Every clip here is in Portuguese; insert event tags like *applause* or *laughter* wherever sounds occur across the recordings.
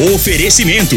Oferecimento: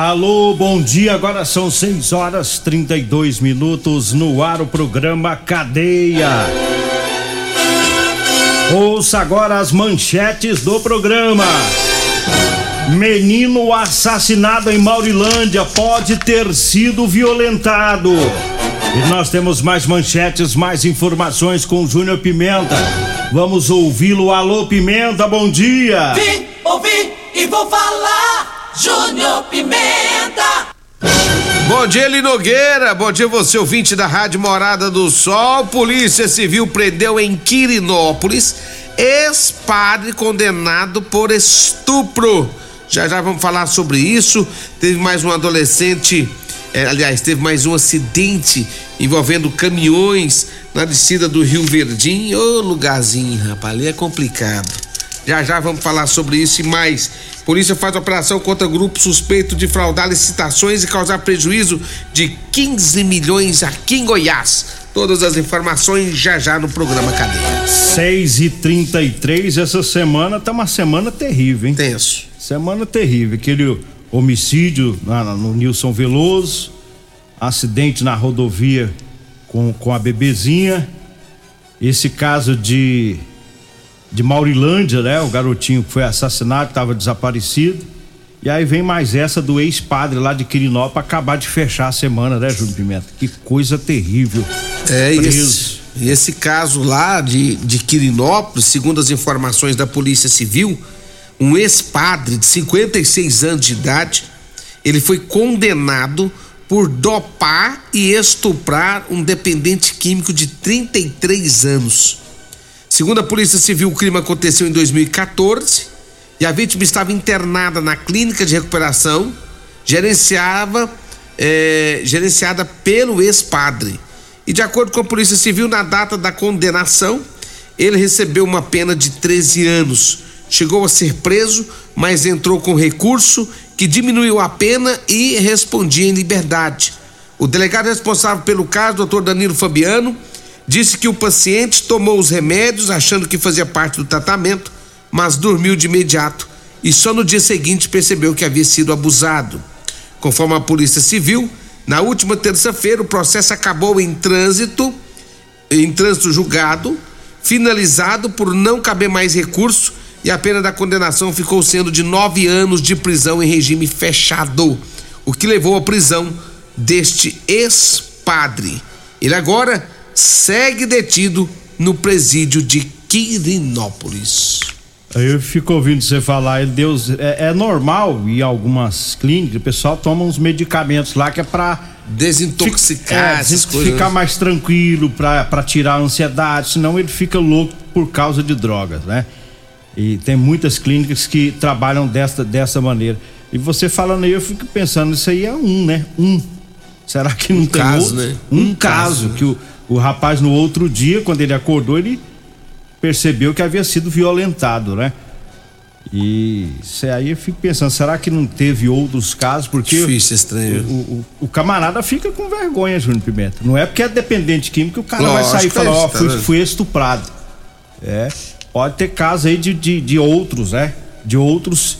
Alô, bom dia. Agora são 6 horas 32 minutos no ar o programa Cadeia. Ouça agora as manchetes do programa. Menino assassinado em Maurilândia pode ter sido violentado. E nós temos mais manchetes, mais informações com Júnior Pimenta. Vamos ouvi-lo. Alô, Pimenta, bom dia. Vim, ouvi e vou falar. Júnior Pimenta. Bom dia, Eli Nogueira. Bom dia, você ouvinte da Rádio Morada do Sol. Polícia Civil prendeu em Quirinópolis ex-padre condenado por estupro. Já já vamos falar sobre isso. Teve mais um adolescente, é, aliás, teve mais um acidente envolvendo caminhões na descida do Rio Verdim. Ô lugarzinho, rapaz, ali é complicado. Já já vamos falar sobre isso e mais. Polícia faz operação contra grupo suspeito de fraudar licitações e causar prejuízo de 15 milhões aqui em Goiás. Todas as informações já já no programa Cadeia. 6 e 33 essa semana tá uma semana terrível, hein? Tenso. Semana terrível. Aquele homicídio na, na, no Nilson Veloso, acidente na rodovia com, com a bebezinha, esse caso de de Maurilândia, né? O garotinho que foi assassinado, estava desaparecido. E aí vem mais essa do ex-padre lá de Quirinó para acabar de fechar a semana, né, Júlio Pimenta? Que coisa terrível. É, esse, e esse caso lá de, de Quirinópolis, segundo as informações da Polícia Civil, um ex-padre de 56 anos de idade, ele foi condenado por dopar e estuprar um dependente químico de 33 anos. Segundo a Polícia Civil, o crime aconteceu em 2014 e a vítima estava internada na clínica de recuperação, gerenciava, é, gerenciada pelo ex-padre. E de acordo com a Polícia Civil, na data da condenação, ele recebeu uma pena de 13 anos. Chegou a ser preso, mas entrou com recurso que diminuiu a pena e respondia em liberdade. O delegado responsável pelo caso, doutor Danilo Fabiano, disse que o paciente tomou os remédios achando que fazia parte do tratamento, mas dormiu de imediato e só no dia seguinte percebeu que havia sido abusado. Conforme a Polícia Civil, na última terça-feira o processo acabou em trânsito, em trânsito julgado, finalizado por não caber mais recurso e a pena da condenação ficou sendo de nove anos de prisão em regime fechado, o que levou à prisão deste ex-padre. Ele agora segue detido no presídio de Quirinópolis. Eu fico ouvindo você falar, Deus, é, é normal em algumas clínicas, o pessoal toma uns medicamentos lá que é pra desintoxicar é, coisas. Ficar mais tranquilo pra, pra tirar a ansiedade, senão ele fica louco por causa de drogas, né? E tem muitas clínicas que trabalham dessa, dessa maneira. E você falando aí, eu fico pensando, isso aí é um, né? Um. Será que não um tem caso, outro? né? Um, Um caso, caso, que o, o rapaz no outro dia, quando ele acordou, ele percebeu que havia sido violentado, né? E aí eu fico pensando, será que não teve outros casos? Porque Difícil, estranho. o, o, o camarada fica com vergonha, Júnior Pimenta. Não é porque é dependente químico que o cara Lógico, vai sair e falar, ó, é, tá fui, fui estuprado. É, pode ter caso aí de, de, de outros, né? De outros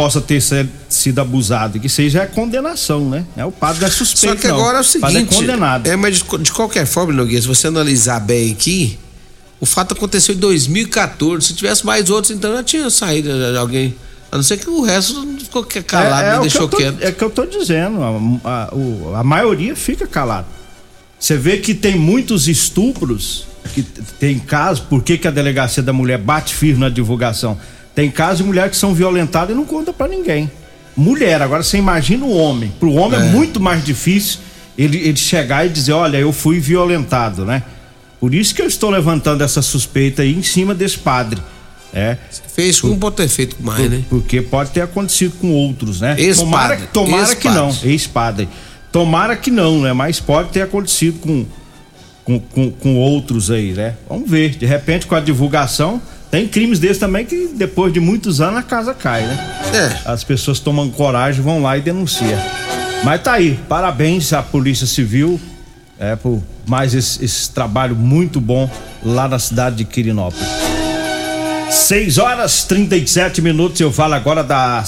possa ter sido abusado, e que seja a condenação, né? É, o padre é suspeito, Só que não. agora é o padre seguinte. é condenado. É, mas de, de qualquer forma, Nogueira, se você analisar bem aqui, o fato aconteceu em 2014. Se tivesse mais outros, então já tinha saído de alguém A não ser que o resto não ficou calado, é, é deixou que tô, quieto. É que eu tô dizendo, a, a, o, a maioria fica calado. Você vê que tem muitos estupros, que tem casos, por que, que a delegacia da mulher bate firme na divulgação? Tem casos de mulheres que são violentadas e não conta para ninguém. Mulher, agora você imagina o homem. Pro homem é, é muito mais difícil ele, ele chegar e dizer, olha, eu fui violentado, né? Por isso que eu estou levantando essa suspeita aí em cima desse padre. É. Fez com pode ter feito mais, por, né? Porque pode ter acontecido com outros, né? Tomara, tomara que não, ex-padre. Tomara que não, né? Mas pode ter acontecido com, com, com, com, outros aí, né? Vamos ver. De repente, com a divulgação, tem crimes desses também que depois de muitos anos a casa cai, né? É. As pessoas tomam coragem, vão lá e denunciam. Mas tá aí, parabéns à Polícia Civil é, por mais esse, esse trabalho muito bom lá na cidade de Quirinópolis. 6 horas 37 minutos. Eu falo agora da,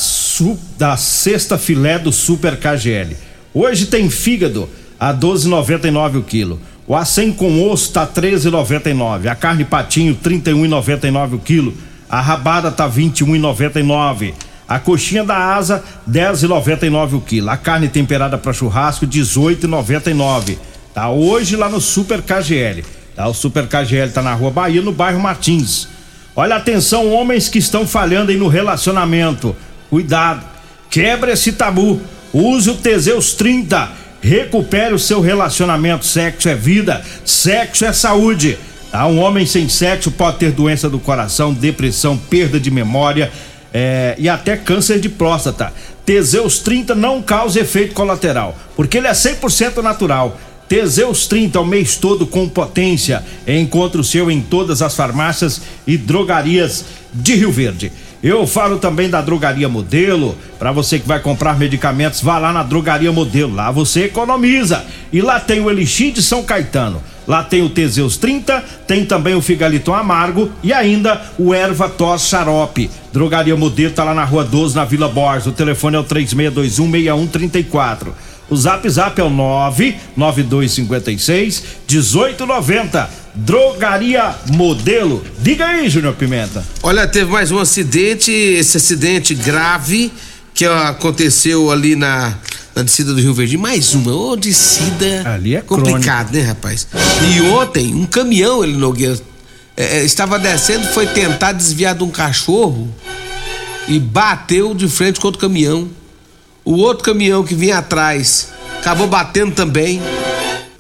da sexta filé do Super KGL. Hoje tem fígado a 12,99 o quilo. O acém com osso tá 13,99. A carne patinho 31,99 o quilo. A rabada tá 21,99. A coxinha da asa 10,99 o quilo. A carne temperada para churrasco 18,99. Tá hoje lá no Super KGL. Tá? O Super KGL tá na Rua Bahia, no bairro Martins. Olha atenção, homens que estão falhando aí no relacionamento. Cuidado. Quebra esse tabu. Use o Teseus 30. Recupere o seu relacionamento. Sexo é vida, sexo é saúde. Tá? Um homem sem sexo pode ter doença do coração, depressão, perda de memória é, e até câncer de próstata. Teseus 30 não causa efeito colateral, porque ele é 100% natural. Teseus 30 o mês todo com potência. Encontre o seu em todas as farmácias e drogarias de Rio Verde. Eu falo também da Drogaria Modelo. Para você que vai comprar medicamentos, vá lá na Drogaria Modelo. Lá você economiza. E lá tem o Elixir de São Caetano. Lá tem o Teseus 30, tem também o Figaliton Amargo e ainda o Erva Tos Xarope. Drogaria Modelo tá lá na Rua 12, na Vila Borges. O telefone é o 3621 6134. O Zap Zap é o 99256 1890. Drogaria Modelo. Diga aí, Júnior Pimenta. Olha, teve mais um acidente, esse acidente grave que aconteceu ali na, na descida do Rio Verde. Mais uma, ô, descida. Ali é complicado, crônica. né, rapaz? E ontem, um caminhão, ele Nogueira, é, é, estava descendo, foi tentar desviar de um cachorro e bateu de frente com outro caminhão. O outro caminhão que vinha atrás acabou batendo também.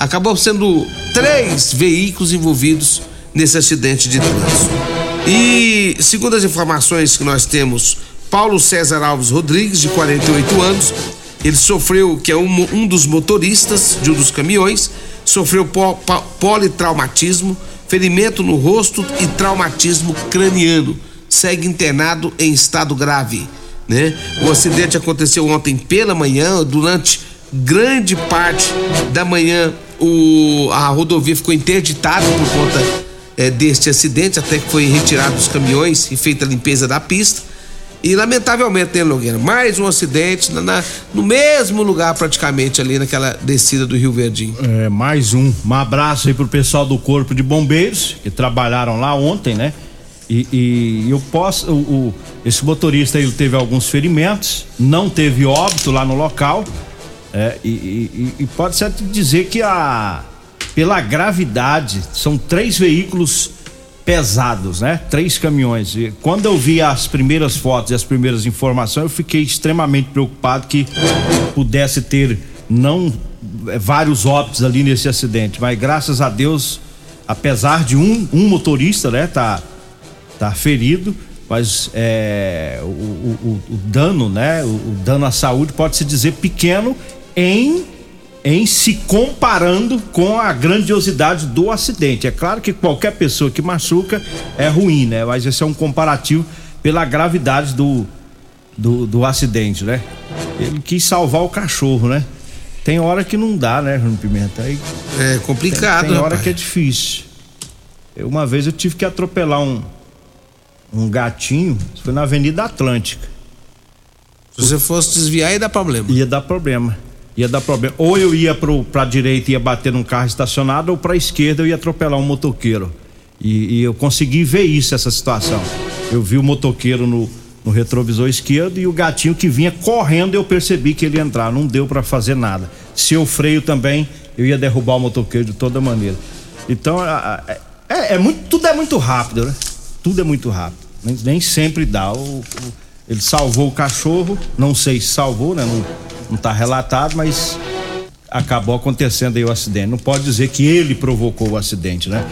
Acabou sendo três veículos envolvidos nesse acidente de trânsito. E segundo as informações que nós temos, Paulo César Alves Rodrigues, de 48 anos, ele sofreu, que é um, um dos motoristas de um dos caminhões, sofreu po, po, politraumatismo, ferimento no rosto e traumatismo craniano. Segue internado em estado grave né? O acidente aconteceu ontem pela manhã, durante grande parte da manhã o, a rodovia ficou interditada por conta é, deste acidente, até que foi retirado os caminhões e feita a limpeza da pista. E lamentavelmente, né, Nogueira? Mais um acidente na, na, no mesmo lugar, praticamente, ali naquela descida do Rio Verdinho. É, mais um. Um abraço aí pro pessoal do Corpo de Bombeiros, que trabalharam lá ontem, né? E, e eu posso. O, o, esse motorista ele teve alguns ferimentos, não teve óbito lá no local. É, e, e, e pode ser dizer que a pela gravidade são três veículos pesados, né? Três caminhões. E quando eu vi as primeiras fotos e as primeiras informações, eu fiquei extremamente preocupado que pudesse ter não é, vários óbitos ali nesse acidente. Mas graças a Deus, apesar de um, um motorista, né, tá tá ferido, mas é, o, o, o, dano, né? O, o, dano à saúde pode se dizer pequeno em em se comparando com a grandiosidade do acidente. É claro que qualquer pessoa que machuca é ruim, né? Mas esse é um comparativo pela gravidade do, do, do acidente, né? Ele quis salvar o cachorro, né? Tem hora que não dá, né, Bruno Pimenta? Aí é complicado, Tem, tem hora rapaz. que é difícil. Eu, uma vez eu tive que atropelar um, um gatinho, foi na Avenida Atlântica. Se você fosse desviar, ia dar problema. Ia dar problema. Ia dar problema. Ou eu ia pro, pra direita e ia bater num carro estacionado, ou pra esquerda eu ia atropelar um motoqueiro. E, e eu consegui ver isso, essa situação. Eu vi o motoqueiro no, no retrovisor esquerdo e o gatinho que vinha correndo eu percebi que ele ia entrar, não deu para fazer nada. Se eu freio também, eu ia derrubar o motoqueiro de toda maneira. Então, é, é muito, tudo é muito rápido, né? Tudo é muito rápido. Nem, nem sempre dá. O, o, ele salvou o cachorro, não sei se salvou, né? Não, não tá relatado, mas acabou acontecendo aí o acidente. Não pode dizer que ele provocou o acidente, né?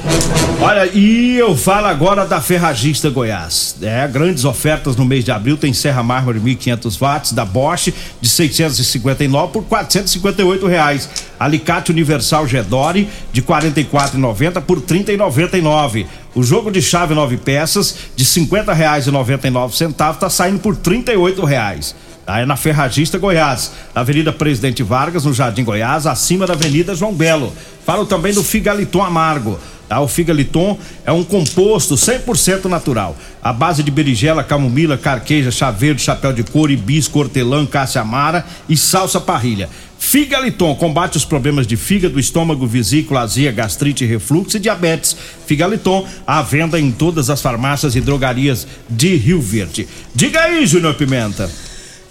Olha, e eu falo agora da Ferragista Goiás. É, grandes ofertas no mês de abril, tem serra mármore 1500 watts da Bosch de 659 por 458 reais. Alicate universal Gedore de 44,90 por 30,99. O jogo de chave nove peças de 50 reais e 99 centavos tá saindo por 38 reais. Tá? É na Ferragista Goiás, na Avenida Presidente Vargas, no Jardim Goiás, acima da Avenida João Belo. Falo também do Figaliton Amargo. Tá? O Figaliton é um composto 100% natural. A base de berigela, camomila, carqueja, chá verde, chapéu de couro, hibisco, hortelã, caça amara e salsa parrilha. Figaliton combate os problemas de fígado, estômago, vesícula, azia, gastrite, refluxo e diabetes. Figaliton, à venda em todas as farmácias e drogarias de Rio Verde. Diga aí, Júnior Pimenta.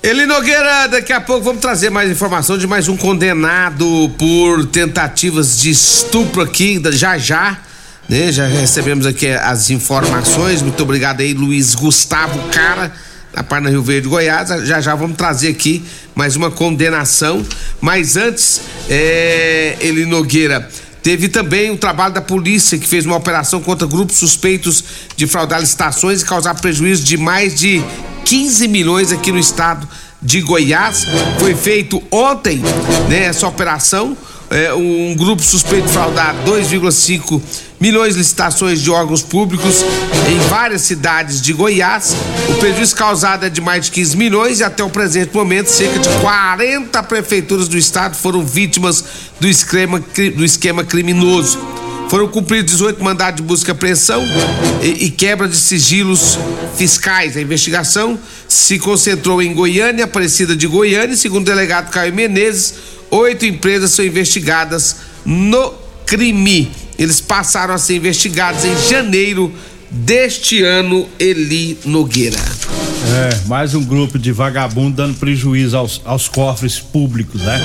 Eli Nogueira, daqui a pouco vamos trazer mais informação de mais um condenado por tentativas de estupro aqui, já já. Né? Já recebemos aqui as informações. Muito obrigado aí, Luiz Gustavo Cara, da Parna Rio Verde, Goiás. Já já vamos trazer aqui mais uma condenação. Mas antes, é, Eli Nogueira. Teve também o trabalho da polícia que fez uma operação contra grupos suspeitos de fraudar licitações e causar prejuízo de mais de 15 milhões aqui no estado de Goiás. Foi feito ontem, né, essa operação. É, um grupo suspeito de fraudar 2,5 milhões de licitações de órgãos públicos em várias cidades de Goiás. O prejuízo causado é de mais de 15 milhões e até o presente momento cerca de 40 prefeituras do estado foram vítimas do esquema, do esquema criminoso. Foram cumpridos 18 mandados de busca e apreensão e, e, quebra de sigilos fiscais. A investigação se concentrou em Goiânia, Aparecida de Goiânia, segundo o delegado Caio Menezes, oito empresas são investigadas no crime. Eles passaram a ser investigados em janeiro deste ano, Eli Nogueira. É, mais um grupo de vagabundo dando prejuízo aos, aos cofres públicos, né?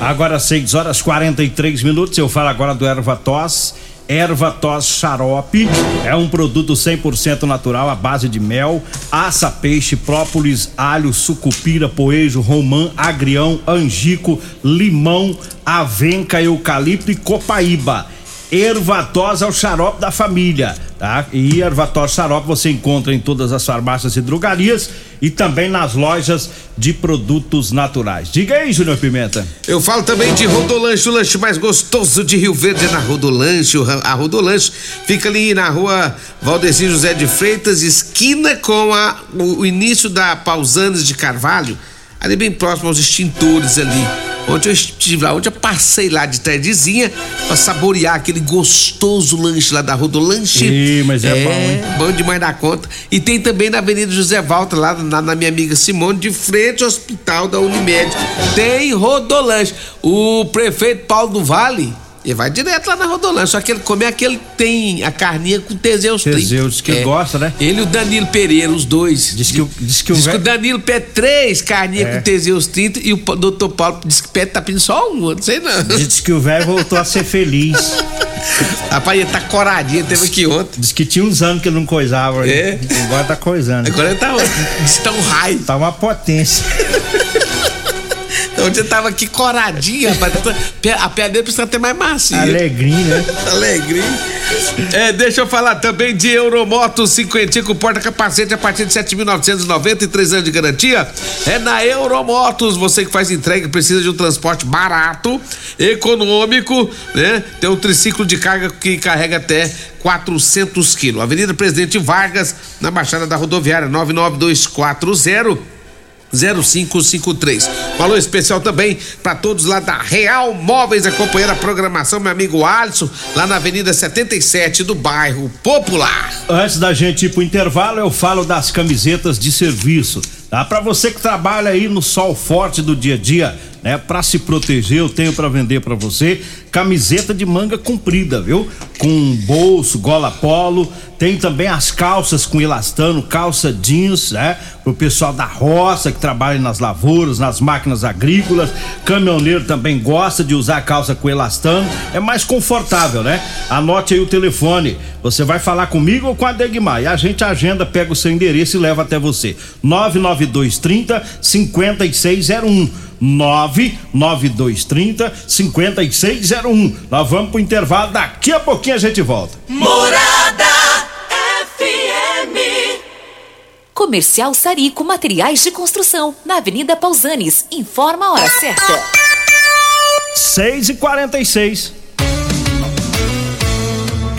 Agora 6 horas 43 minutos, eu falo agora do erva tos. Erva tos xarope é um produto 100% natural à base de mel, aça, peixe, própolis, alho, sucupira, poejo, romã, agrião, angico, limão, avenca, eucalipto e copaíba Ervatós é o xarope da família, tá? E Ervatós xarope você encontra em todas as farmácias e drogarias e também nas lojas de produtos naturais. Diga aí, Júnior Pimenta. Eu falo também de Rodolanche, o lanche mais gostoso de Rio Verde é na Rodolanche. A Rodolanche fica ali na rua Valdeci José de Freitas, esquina com a, o, o início da Pausanes de Carvalho, ali bem próximo aos extintores ali Ontem eu estive lá, ontem eu passei lá de tardezinha pra saborear aquele gostoso lanche lá da Rodolanche. Ih, mas é, é bom, hein? Bom demais da conta. E tem também na Avenida José Walter, lá na, na minha amiga Simone, de frente ao hospital da Unimed. Tem Rodolanche. O prefeito Paulo do Vale ele vai direto lá na Rodolândia, só que ele come aquele tem a carninha com Teseus 30. Teseus, que é. gosta, né? Ele e o Danilo Pereira, os dois. Diz que, diz que, diz o, que o Danilo pede três carninhas é. com Teseus 30 e o doutor Paulo diz que pede tá pedindo só um, não sei não. Diz que o velho voltou a ser feliz. *laughs* Rapaz, ele tá coradinho, teve aqui ontem. Diz que tinha uns anos que ele não coisava. É? Agora tá coisando. Agora ele tá, diz que tá um raio. Tá uma potência. *laughs* Onde eu tava aqui coradinha, rapaz. A pele dele precisa ter mais macia. Alegrinho, né? Alegrinho. É, deixa eu falar também de Euromoto 50 com porta-capacete a partir de 7.990 anos de garantia. É na Euromotos. Você que faz entrega precisa de um transporte barato, econômico, né? Tem um triciclo de carga que carrega até 400 quilos. Avenida Presidente Vargas, na Baixada da Rodoviária, 99240 0553. Valor especial também para todos lá da Real Móveis acompanhando a programação, meu amigo Alisson, lá na Avenida 77 do bairro Popular. Antes da gente ir pro intervalo, eu falo das camisetas de serviço. Tá? Para você que trabalha aí no sol forte do dia a dia, né? Para se proteger, eu tenho para vender para você camiseta de manga comprida, viu? Com bolso, gola polo, tem também as calças com elastano, calça jeans, né? Pro pessoal da roça que trabalha nas lavouras, nas máquinas agrícolas. Caminhoneiro também gosta de usar calça com elastano, é mais confortável, né? Anote aí o telefone. Você vai falar comigo ou com a Degmar e a gente agenda, pega o seu endereço e leva até você. 99230 5601 99230 5601. Nós vamos pro intervalo, daqui a pouquinho a gente volta. Morada FM. Comercial Sarico Materiais de Construção, na Avenida Pausanes. Informa a hora certa. 6 e 46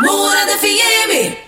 Morada FM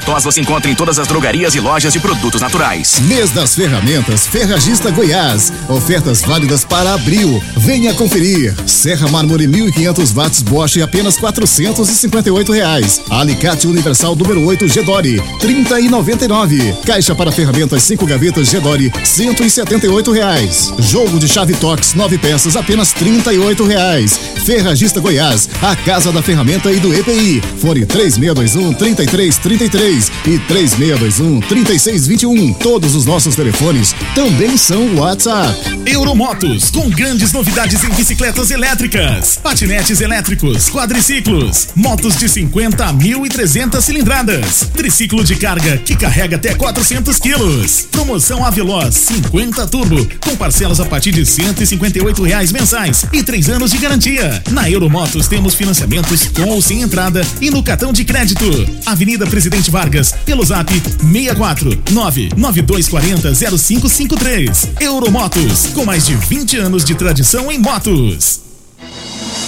tos você encontra em todas as drogarias e lojas de produtos naturais. Mês das Ferramentas Ferragista Goiás. Ofertas válidas para abril. Venha conferir. Serra Mármore 1500 watts Bosch apenas 458 reais. Alicate Universal número 8 Gedore 30 e 99. Caixa para ferramentas 5 gavetas Gedore 178 reais. Jogo de chave Tox 9 peças apenas 38 reais. Ferragista Goiás, a casa da ferramenta e do EPI. Fone 3621 3333 e 3621 3621. Todos os nossos telefones também são WhatsApp. Euromotos, com grandes novidades em bicicletas elétricas, patinetes elétricos, quadriciclos, motos de 50 a 1.300 cilindradas, triciclo de carga que carrega até 400 quilos. Promoção Aveloz 50 Turbo, com parcelas a partir de 158 reais mensais e três anos de garantia. Na Euromotos temos financiamentos com ou sem entrada e no cartão de crédito. Avenida Presidente Vargas, pelo zap 64 99240 0553. Euromotos, com mais de 20 anos de tradição em motos.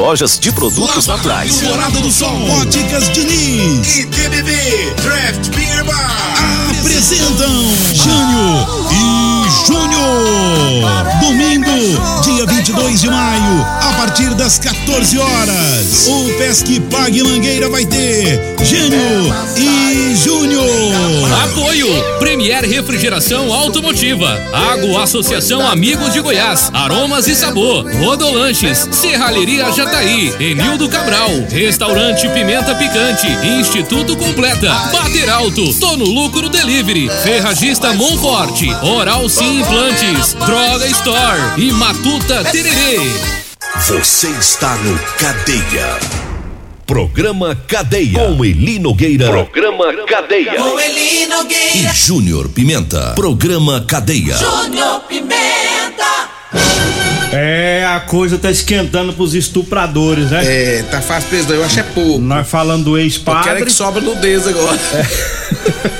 lojas de produtos naturais. Morada do Sol, Óticas Diniz e TBB Draft Beer Bar apresentam Jânio e Júnior. Domingo, dia 22 de maio, partir das 14 horas. O Pesque Pague Mangueira vai ter Gênio e Júnior. Apoio. Premier Refrigeração Automotiva, Água Associação Amigos de Goiás, Aromas e Sabor, Rodolanches, Serralheria Jataí, Enildo Cabral, Restaurante Pimenta Picante, Instituto Completa, Bater Alto, Tono Lucro Delivery, Ferragista Monforte, Oral Sim Implantes, Droga Store. E Matuta Tererê. Você está no Cadeia. Programa Cadeia. Com Eli Nogueira. Programa Cadeia. Com Eli Nogueira. E Júnior Pimenta. Programa Cadeia. Júnior Pimenta. É, a coisa tá esquentando pros estupradores, né? É, tá fácil preso, eu acho é pouco. Nós falando do Eu ex-padre. quero é que sobra nudez agora. É. *laughs*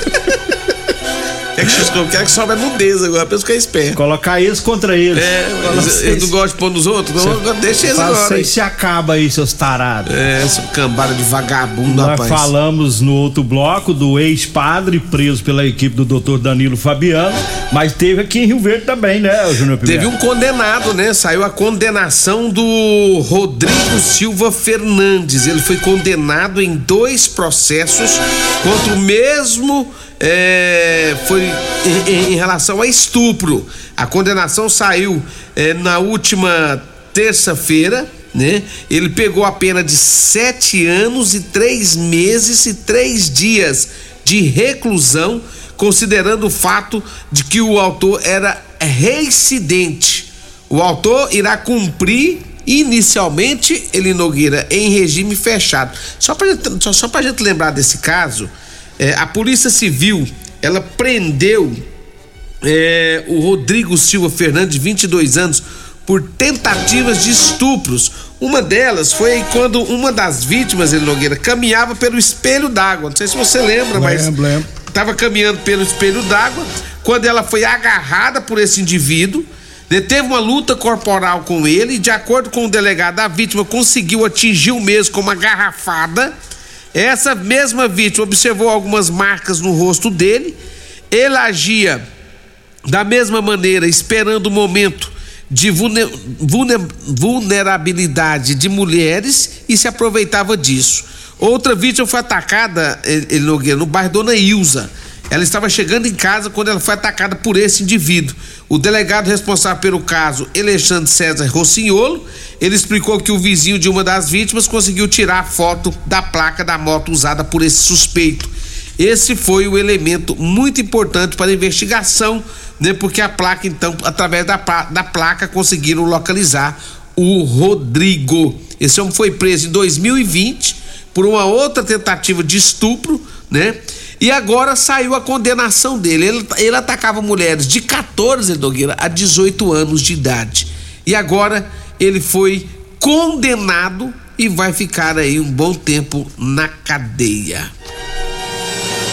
que, eu quero que sobra nudez agora, pra eu ficar esperto. Colocar eles contra eles. É, eles, eles não gostam de pôr nos outros? Não, deixa eles agora. Vocês se acaba aí, seus tarados. É, essa cambada de vagabundo, Nós rapaz. falamos no outro bloco do ex-padre preso pela equipe do doutor Danilo Fabiano, mas teve aqui em Rio Verde também, né, Júnior Pimenta? Teve um condenado, né? Saiu a condenação do Rodrigo Silva Fernandes. Ele foi condenado em dois processos contra o mesmo. É, foi em, em- relação a estupro. A condenação saiu é, na última terça-feira. Né? Ele pegou a pena de sete anos e três meses e três dias de reclusão, considerando o fato de que o autor era reincidente. O autor irá cumprir inicialmente ele Nogueira em regime fechado. Só para só, só pra gente lembrar desse caso, é, a Polícia Civil ela prendeu é, o Rodrigo Silva Fernandes, de 22 anos, por tentativas de estupros. Uma delas foi quando uma das vítimas, ele Nogueira, caminhava pelo espelho d'água. Não sei se você lembra, mas Lembro, lembro. estava caminhando pelo espelho d'água quando ela foi agarrada por esse indivíduo. né, Teve uma luta corporal com ele e, de acordo com o delegado, a vítima conseguiu atingir o mesmo com uma garrafada. Essa mesma vítima observou algumas marcas no rosto dele. Ele agia da mesma maneira, esperando o momento de vulne- vulne- vulnerabilidade de mulheres e se aproveitava disso. Outra vítima foi atacada, no bairro Dona Ilza. Ela estava chegando em casa quando ela foi atacada por esse indivíduo. O delegado responsável pelo caso, Alexandre César Rossignolo, ele explicou que o vizinho de uma das vítimas conseguiu tirar a foto da placa da moto usada por esse suspeito. Esse foi o elemento muito importante para a investigação, né? Porque a placa, então, através da, da placa, conseguiram localizar o Rodrigo. Esse homem foi preso em 2020 por uma outra tentativa de estupro, né? E agora saiu a condenação dele. Ele, ele atacava mulheres de 14, Nogueira, a 18 anos de idade. E agora ele foi condenado e vai ficar aí um bom tempo na cadeia.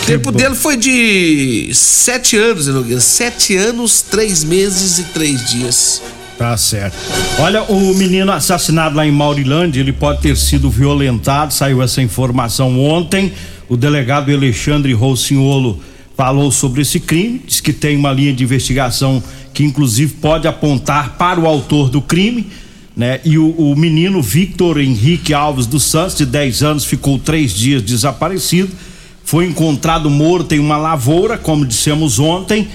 O tempo dele foi de sete anos, né, Nogueira. Sete anos, três meses e três dias. Tá certo. Olha, o menino assassinado lá em Maurilândia, ele pode ter sido violentado, saiu essa informação ontem. O delegado Alexandre Rossignolo falou sobre esse crime, diz que tem uma linha de investigação que inclusive pode apontar para o autor do crime, né? E o, o menino Victor Henrique Alves dos Santos, de 10 anos, ficou três dias desaparecido. Foi encontrado morto em uma lavoura, como dissemos ontem,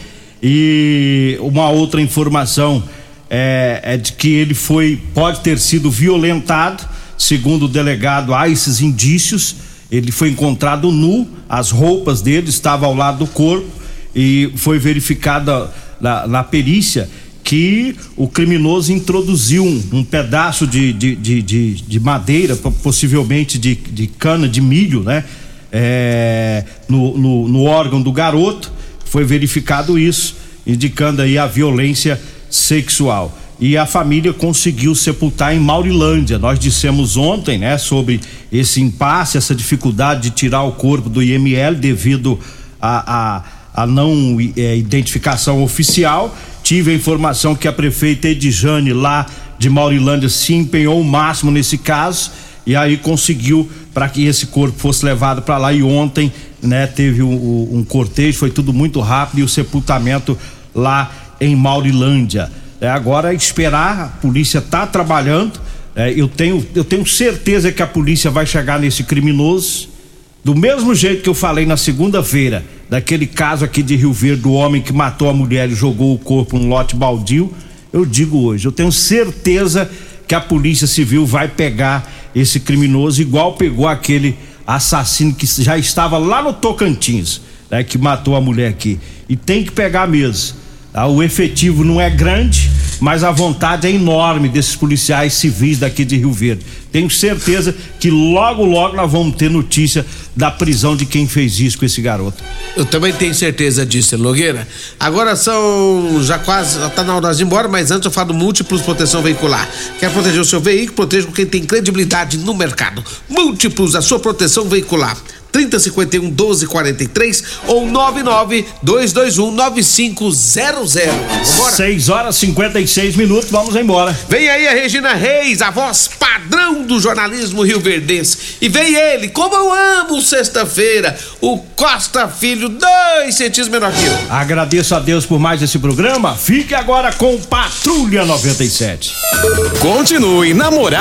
e uma outra informação é, é de que ele foi pode ter sido violentado, segundo o delegado, há esses indícios. Ele foi encontrado nu, as roupas dele estavam ao lado do corpo e foi verificada na, na perícia que o criminoso introduziu um, um pedaço de, de, de, de, de madeira, po- possivelmente de, de cana de milho, né? É, no, no, no órgão do garoto. Foi verificado isso, indicando aí a violência sexual. E a família conseguiu sepultar em Maurilândia. Nós dissemos ontem, né, sobre esse impasse, essa dificuldade de tirar o corpo do IML devido a, a, a não eh, identificação oficial. Tive a informação que a prefeita Edjane lá de Maurilândia se empenhou o máximo nesse caso e aí conseguiu para que esse corpo fosse levado para lá e ontem, né, teve um, um cortejo, foi tudo muito rápido e o sepultamento lá em Maurilândia. É, agora esperar, a polícia está trabalhando. É, eu, tenho, eu tenho certeza que a polícia vai chegar nesse criminoso. Do mesmo jeito que eu falei na segunda-feira, daquele caso aqui de Rio Verde, do homem que matou a mulher e jogou o corpo num lote baldio, eu digo hoje, eu tenho certeza que a Polícia Civil vai pegar esse criminoso, igual pegou aquele assassino que já estava lá no Tocantins, né, que matou a mulher aqui. E tem que pegar mesmo. Tá? O efetivo não é grande, mas a vontade é enorme desses policiais civis daqui de Rio Verde. Tenho certeza que logo, logo nós vamos ter notícia da prisão de quem fez isso com esse garoto. Eu também tenho certeza disso, Nogueira. Agora são já quase, já tá na hora de ir embora, mas antes eu falo Múltiplos Proteção Veicular. Quer proteger o seu veículo? Proteja com quem tem credibilidade no mercado. Múltiplos, a sua proteção veicular. 3051 1243 ou 99 221 9500. Vambora? 6 horas 56 minutos, vamos embora. Vem aí a Regina Reis, a voz padrão do jornalismo rio-verdense. E vem ele, como eu amo sexta-feira, o Costa Filho, dois centímetros menor que eu. Agradeço a Deus por mais esse programa. Fique agora com Patrulha 97. Continue namorado